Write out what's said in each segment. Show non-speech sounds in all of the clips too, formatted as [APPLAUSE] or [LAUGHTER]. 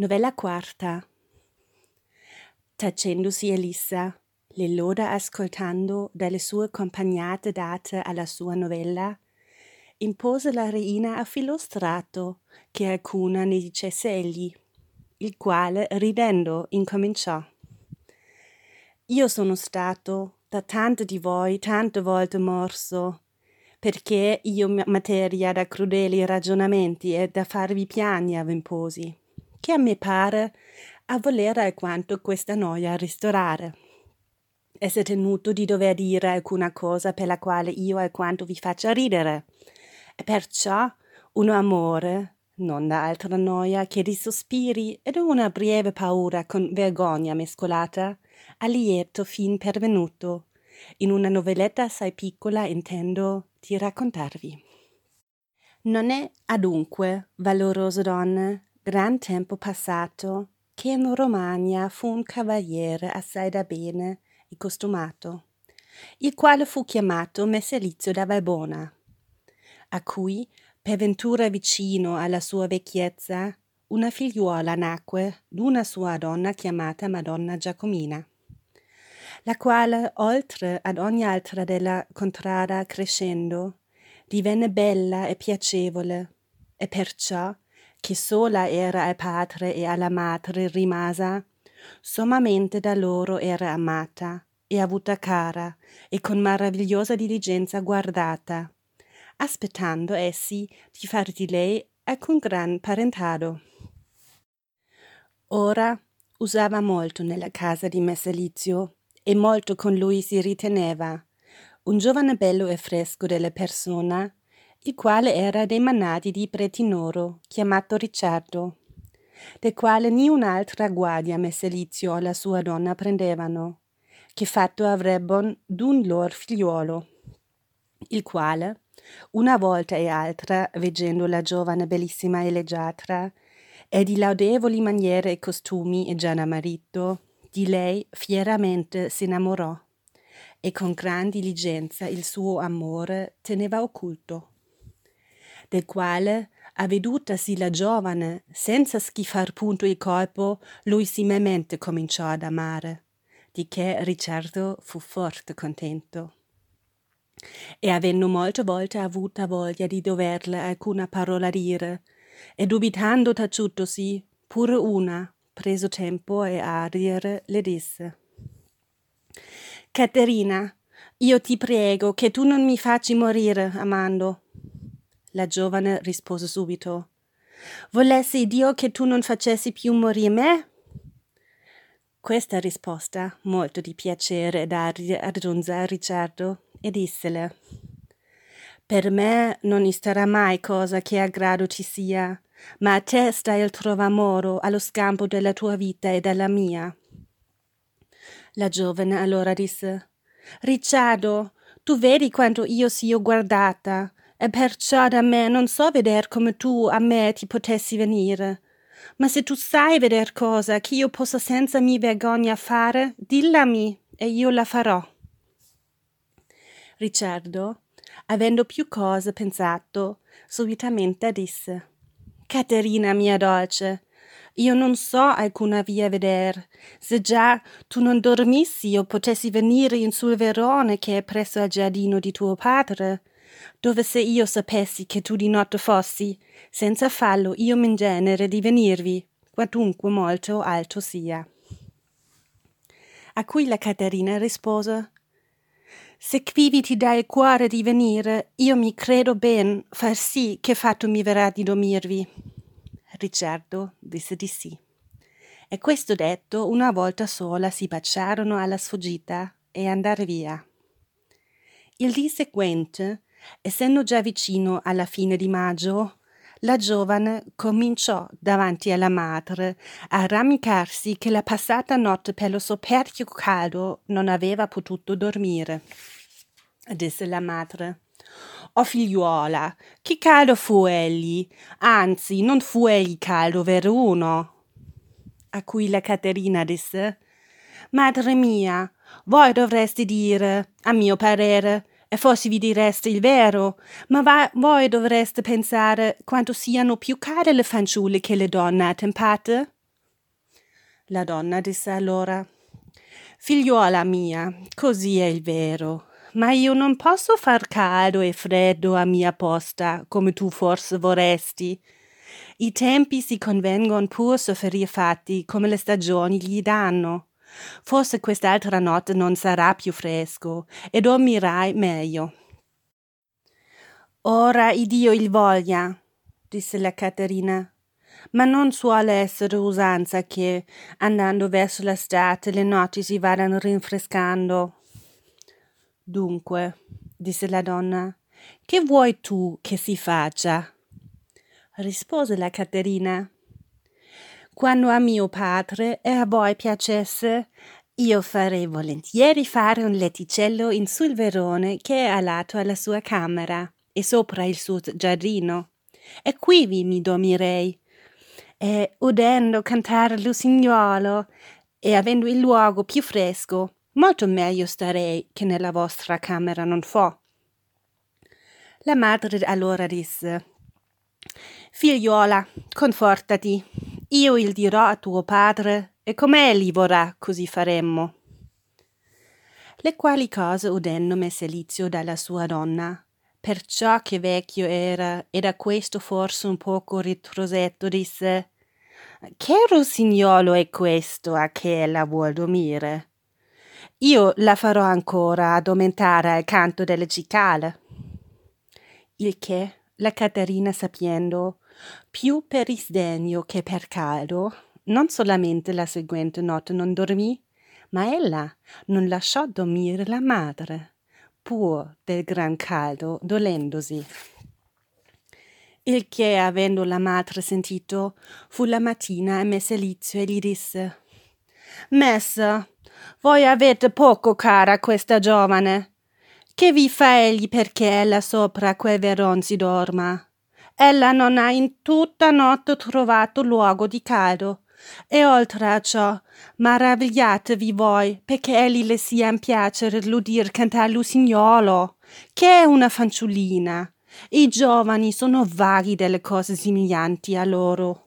Novella quarta. Tacendosi Elissa, le loda ascoltando dalle sue compagnate date alla sua novella, impose la reina a Filostrato che alcuna ne dicesse egli, il quale, ridendo, incominciò. Io sono stato da tante di voi tante volte morso, perché io materia da crudeli ragionamenti e da farvi piani avimposi che a me pare a volere alquanto questa noia ristorare. Esse tenuto di dover dire alcuna cosa per la quale io alquanto vi faccia ridere, e perciò un amore, non da altra noia che di sospiri ed una breve paura con vergogna mescolata, a lieto fin pervenuto, in una novelletta assai piccola intendo di raccontarvi. Non è adunque, valorose donne, gran tempo passato che in Romagna fu un cavaliere assai da bene e costumato, il quale fu chiamato Messelizio da Valbona, a cui, per ventura vicino alla sua vecchiezza, una figliuola nacque d'una sua donna chiamata Madonna Giacomina, la quale, oltre ad ogni altra della contrada crescendo, divenne bella e piacevole, e perciò che sola era al padre e alla madre rimasa, sommamente da loro era amata e avuta cara e con maravigliosa diligenza guardata, aspettando essi di far di lei alcun gran parentado. Ora usava molto nella casa di Messelizio e molto con lui si riteneva, un giovane bello e fresco della persona, il quale era dei manati di Pretinoro, chiamato Ricciardo, del quale ni un'altra guardia Messelizio la sua donna prendevano, che fatto avrebbon d'un lor figliuolo, il quale, una volta e altra, veggendo la giovane bellissima e leggiadra, e di laudevoli maniere e costumi e già da marito, di lei fieramente si innamorò, e con gran diligenza il suo amore teneva occulto del quale, avvedutasi la giovane, senza schifar punto il colpo, lui similmente cominciò ad amare, di che Ricciardo fu forte contento. E avendo molte volte avuta voglia di doverle alcuna parola dire, e dubitando taciutosi, pure una, preso tempo e a dire, le disse Caterina, io ti prego che tu non mi facci morire amando, la giovane rispose subito. Volessi Dio che tu non facessi più morire me? Questa risposta, molto di piacere d'aria aggiunse a Ricciardo e dissele Per me non starà mai cosa che a grado ci sia, ma a te sta il trovamoro allo scampo della tua vita e della mia. La giovane allora disse Ricciardo, tu vedi quanto io sia guardata, e perciò da me non so veder come tu a me ti potessi venire. Ma se tu sai veder cosa che io possa senza mi vergogna fare, dillami e io la farò. Ricciardo, avendo più cose pensato, subitamente disse Caterina mia dolce, io non so alcuna via veder. Se già tu non dormissi, io potessi venire in sul verone che è presso al giardino di tuo padre dove se io sapessi che tu di notte fossi, senza fallo io m'ingenere di venirvi, quantunque molto alto sia. A cui la Caterina rispose Se quivi ti dà il cuore di venire, io mi credo ben far sì che fatto mi verrà di dormirvi. Ricciardo disse di sì. E questo detto, una volta sola si baciarono alla sfuggita e andar via. Il dì seguente Essendo già vicino alla fine di maggio, la giovane cominciò davanti alla madre a ramicarsi che la passata notte per lo soperchio caldo non aveva potuto dormire. Disse la madre. O oh, figliuola, che caldo fu egli, anzi non fu egli caldo veruno. A cui la Caterina disse Madre mia, voi dovreste dire, a mio parere, e forse vi direste il vero, ma va, voi dovreste pensare quanto siano più care le fanciulle che le donne attempate? La donna disse allora Figliuola mia, così è il vero, ma io non posso far caldo e freddo a mia posta, come tu forse vorresti. I tempi si convengono pur sofferire fatti come le stagioni gli danno. Forse quest'altra notte non sarà più fresco e dormirai meglio. Ora Iddio il voglia, disse la Caterina. Ma non suole essere usanza che, andando verso l'estate, le notti si vadano rinfrescando. Dunque, disse la donna, che vuoi tu che si faccia? rispose la Caterina. Quando a mio padre e a voi piacesse, io farei volentieri fare un letticello in sul verone che è a lato alla sua camera e sopra il suo giardino. E qui vi mi dormirei. E udendo cantare l'usignuolo e avendo il luogo più fresco, molto meglio starei che nella vostra camera non fo. La madre allora disse Figliuola, confortati, io il dirò a tuo padre, e come egli vorrà, così faremmo. Le quali cose udendo Messelizio dalla sua donna, perciò che vecchio era, e da questo forse un poco ritrosetto, disse Che rossignolo è questo a che ella vuol dormire? Io la farò ancora addormentare al canto delle cicale. Il che la Caterina sapendo, più per isdegno che per caldo, non solamente la seguente notte non dormì, ma ella non lasciò dormire la madre, pur del gran caldo, dolendosi. Il che, avendo la madre sentito, fu la mattina a Messelizio e gli disse Messa, voi avete poco cara questa giovane. Che vi fa egli perché ella sopra quel veron si dorma? Ella non ha in tutta notte trovato luogo di caldo. E oltre a ciò, maravigliatevi voi, perché egli le sia in piacere l'udir cantare l'usignolo, che è una fanciullina. I giovani sono vaghi delle cose somiglianti a loro.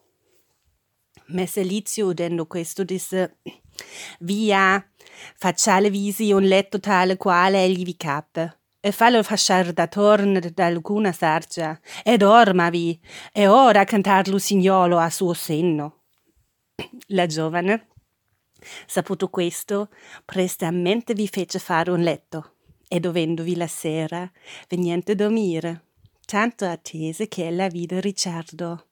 Messelizio, udendo questo, disse Via, facciale visi un letto tale quale egli vi cappe e fallo fasciar da torno da alcuna sarcia, e dormavi, e ora cantar l'usignolo a suo senno. La giovane, saputo questo, prestamente vi fece fare un letto, e dovendovi la sera, veniente dormire, tanto attese che ella vide Ricciardo,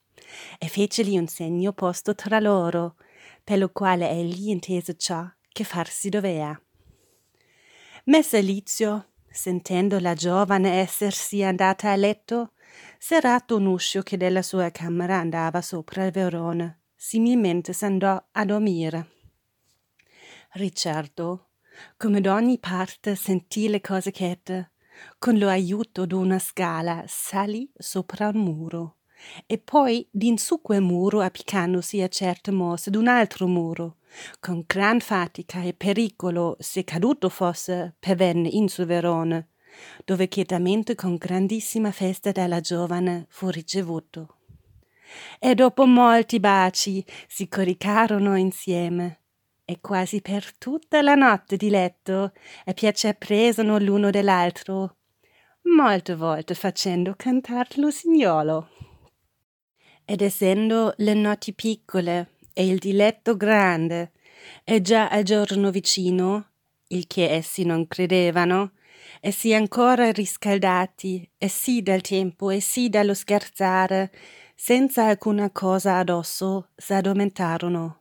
e feceli un segno posto tra loro, per lo quale egli intese ciò che farsi dovea. Messe Lizio, sentendo la giovane essersi andata a letto, serrato un uscio che della sua camera andava sopra il verone, similmente s'andò a dormire. Ricciardo, come d'ogni parte sentì le cose chete, con lo aiuto d'una scala salì sopra un muro e poi d'in su quel muro appiccandosi a certe mosse d'un altro muro con gran fatica e pericolo se caduto fosse pervenne in su verone dove chetamente con grandissima festa dalla giovane fu ricevuto. E dopo molti baci si coricarono insieme. E quasi per tutta la notte di letto e piacer presono l'uno dell'altro molte volte facendo cantar l'usignolo ed essendo le notti piccole e il diletto grande e già al giorno vicino, il che essi non credevano, e si ancora riscaldati, e sì dal tempo e sì dallo scherzare, senza alcuna cosa addosso, s'addormentarono.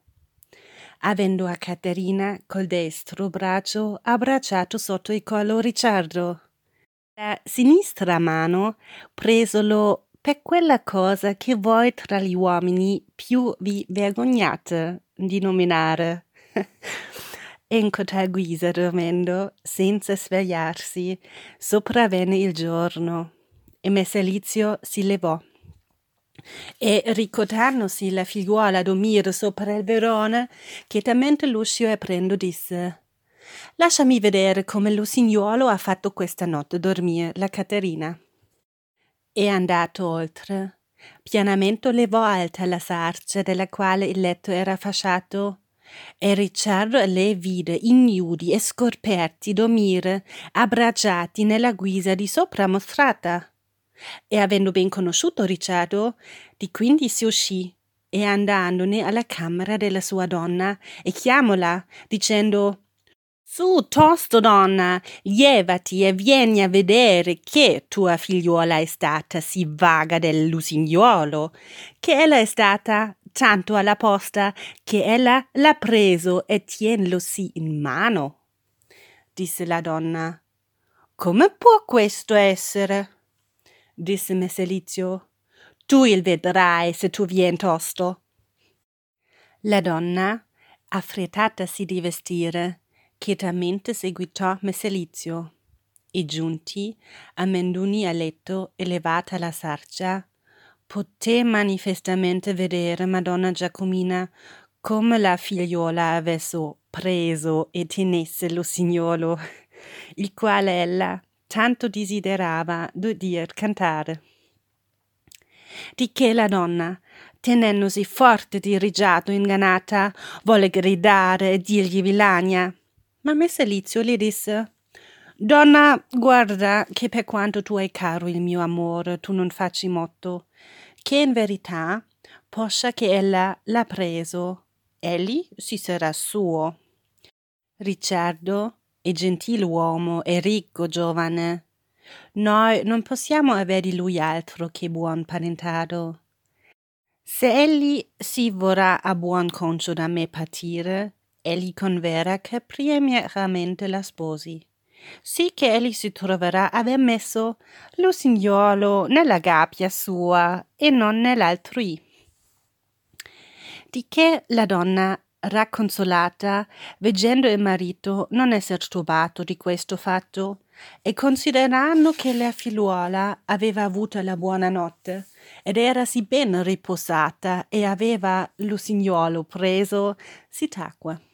Avendo a Caterina col destro braccio abbracciato sotto il collo Ricciardo. La sinistra mano presolo per quella cosa che voi tra gli uomini più vi vergognate di nominare. [LAUGHS] in cotal guisa dormendo, senza svegliarsi, sopravvenne il giorno, e Messelizio si levò. E ricordandosi la figliuola a dormire sopra il verone, chetamente l'uscio aprendo disse Lasciami vedere come lo signuolo ha fatto questa notte dormire la Caterina e andato oltre. Pianamente levò alta la sarcia della quale il letto era fasciato e Ricciardo le vide ignudi e scoperti dormire, abbracciati nella guisa di sopra mostrata. E avendo ben conosciuto Ricciardo, di quindi si uscì e andandone alla camera della sua donna e chiamola, dicendo su, tosto donna, lievati e vieni a vedere che tua figliuola è stata sì vaga del lusignuolo, che ella è stata tanto alla posta che ella l'ha preso e tienlo sì in mano. Disse la donna. Come può questo essere? disse Messelizio. Tu il vedrai se tu vien tosto. La donna, affrettatasi di vestire, Quietamente seguitò Messelizio e giunti, amenduni a letto e levata la sarcia, poté manifestamente vedere Madonna Giacomina come la figliuola avesse preso e tenesse lo signolo, il quale ella tanto desiderava d'udir cantare. Di che la donna, tenendosi forte di rigiato ingannata, volle gridare e dirgli villania, ma Messelizio le disse Donna, guarda che per quanto tu hai caro il mio amore, tu non facci motto, che in verità, poscia che ella l'ha preso, egli si sarà suo. Ricciardo è gentiluomo e ricco giovane. Noi non possiamo avere di lui altro che buon parentado. Se egli si vorrà a buon concio da me partire, egli converrà che primieramente la sposi, sì che egli si troverà aver messo lo signolo nella gabbia sua e non nell'altrui. Di che la donna, racconsolata, veggendo il marito non esser turbato di questo fatto, e considerando che la figliuola aveva avuto la buona notte ed era sì ben riposata e aveva lo signolo preso, si tacque.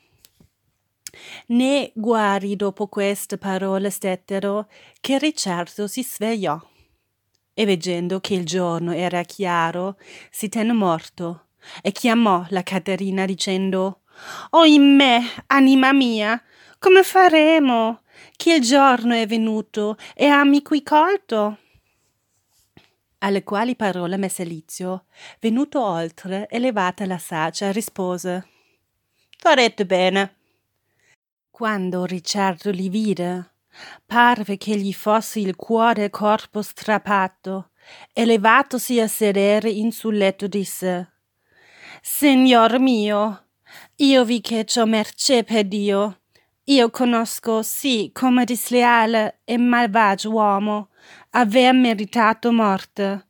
Né guari dopo queste parole stettero che Ricciardo si svegliò e veggendo che il giorno era chiaro si tenne morto e chiamò la Caterina dicendo Oimè, anima mia, come faremo? Che il giorno è venuto e ami qui colto? Alle quali parole Messelizio, venuto oltre e levata la saccia, rispose Farete bene quando Ricciardo li vide, parve che gli fosse il cuore e corpo strappato, e levatosi a sedere in sul letto disse Signor mio, io vi che ciò mercé per Dio. Io conosco, sì, come disleale e malvagio uomo, aver meritato morte,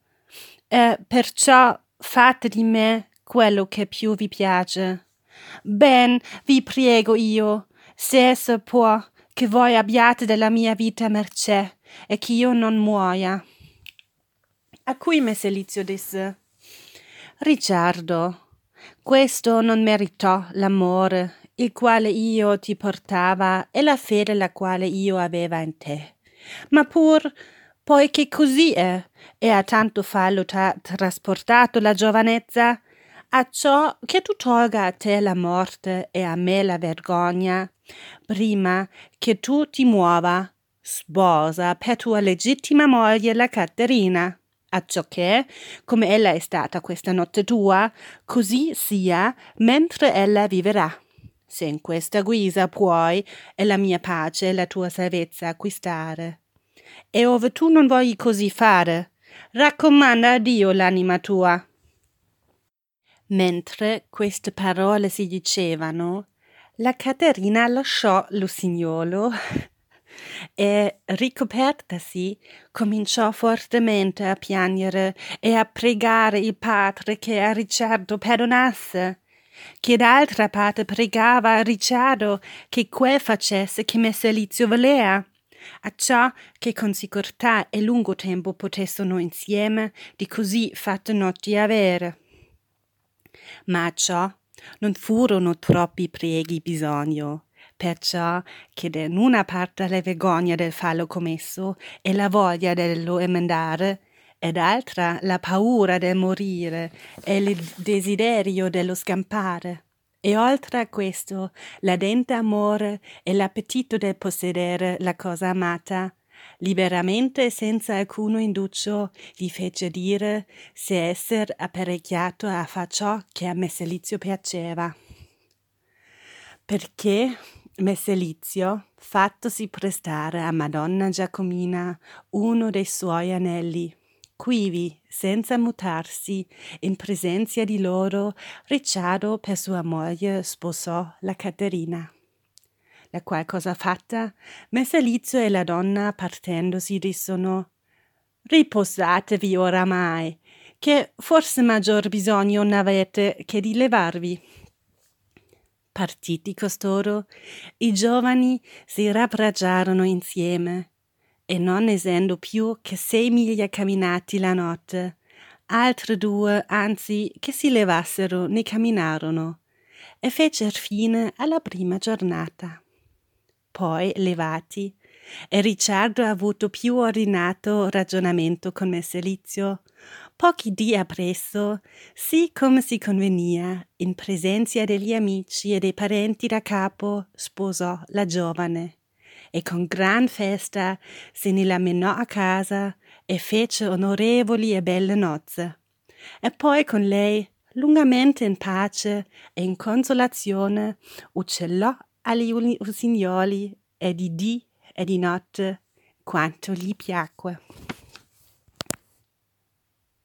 e perciò fate di me quello che più vi piace. Ben vi prego io, se esso può, che voi abbiate della mia vita mercé e che io non muoia. A cui Messelizio disse Ricciardo, questo non meritò l'amore il quale io ti portava e la fede la quale io aveva in te. Ma pur poiché così è, e a tanto fallo t'ha trasportato la giovanezza, a ciò che tu tolga a te la morte e a me la vergogna, prima che tu ti muova, sposa per tua legittima moglie la Caterina, acciò che, come ella è stata questa notte tua, così sia mentre ella viverà. Se in questa guisa puoi e la mia pace e la tua salvezza acquistare. E ove tu non vogli così fare, raccomanda a Dio l'anima tua. Mentre queste parole si dicevano, la Caterina lasciò l'usignolo [LAUGHS] e, ricopertasi, cominciò fortemente a piangere e a pregare il padre che a Ricciardo perdonasse, che d'altra parte pregava a Ricciardo che quel facesse che Messelizio volea, acciò che con sicurtà e lungo tempo potessero insieme di così fatte notti avere. Ma ciò non furono troppi preghi bisogno, perciò che da una parte la vergogna del fallo commesso e la voglia dello emendare, e d'altra la paura del morire e il desiderio dello scampare. E oltre a questo, l'ardente amore e l'appetito del possedere la cosa amata, liberamente senza alcuno induccio, gli fece dire se esser apparecchiato a far ciò che a Messelizio piaceva. Perché Messelizio, fattosi prestare a Madonna Giacomina uno dei suoi anelli, quivi, senza mutarsi, in presenza di loro, Ricciardo per sua moglie sposò la Caterina. La qual cosa fatta, Messelizio e la donna partendosi dissono Riposatevi oramai, che forse maggior bisogno n'avete che di levarvi. Partiti costoro, i giovani si rabbracciarono insieme, e non essendo più che sei miglia camminati la notte, altre due, anzi, che si levassero ne camminarono, e fecer fine alla prima giornata. Poi, levati, e Ricciardo ha avuto più ordinato ragionamento con Messelizio, Pochi dì appresso, sì come si convenia, in presenza degli amici e dei parenti da capo, sposò la giovane. E con gran festa se ne la menò a casa e fece onorevoli e belle nozze. E poi con lei, lungamente in pace e in consolazione, uccellò agli usignoli e di dì e di notte quanto gli piacque.